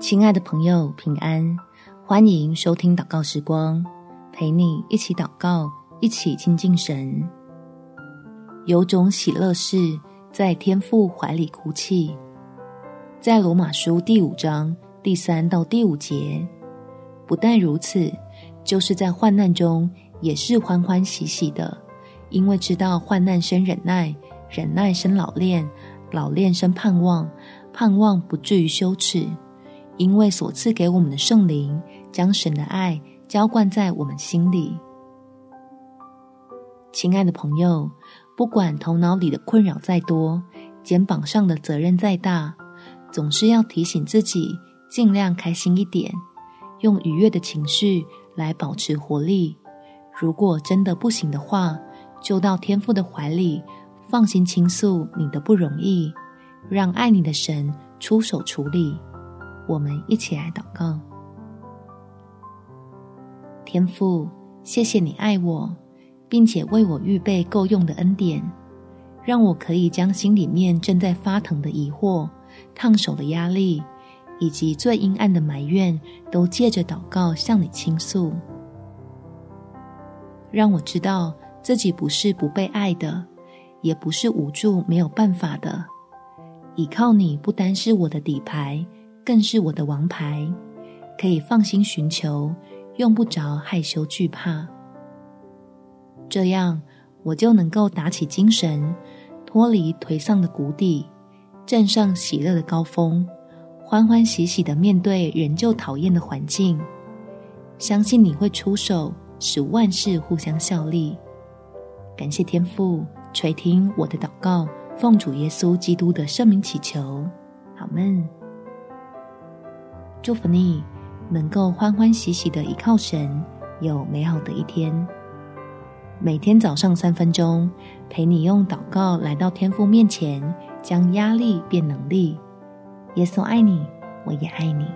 亲爱的朋友，平安！欢迎收听祷告时光，陪你一起祷告，一起亲近神。有种喜乐是在天父怀里哭泣，在罗马书第五章第三到第五节。不但如此，就是在患难中也是欢欢喜喜的，因为知道患难生忍耐，忍耐生老练，老练生盼望，盼望不至于羞耻，因为所赐给我们的圣灵将神的爱浇灌在我们心里。亲爱的朋友，不管头脑里的困扰再多，肩膀上的责任再大，总是要提醒自己尽量开心一点，用愉悦的情绪来保持活力。如果真的不行的话，就到天父的怀里，放心倾诉你的不容易。让爱你的神出手处理，我们一起来祷告。天父，谢谢你爱我，并且为我预备够用的恩典，让我可以将心里面正在发疼的疑惑、烫手的压力，以及最阴暗的埋怨，都借着祷告向你倾诉。让我知道自己不是不被爱的，也不是无助没有办法的。倚靠你不单是我的底牌，更是我的王牌，可以放心寻求，用不着害羞惧怕。这样，我就能够打起精神，脱离颓丧的谷底，站上喜乐的高峰，欢欢喜喜的面对仍旧讨厌的环境。相信你会出手，使万事互相效力。感谢天父垂听我的祷告。奉主耶稣基督的圣名祈求，好们。祝福你能够欢欢喜喜的依靠神，有美好的一天。每天早上三分钟，陪你用祷告来到天父面前，将压力变能力。耶稣爱你，我也爱你。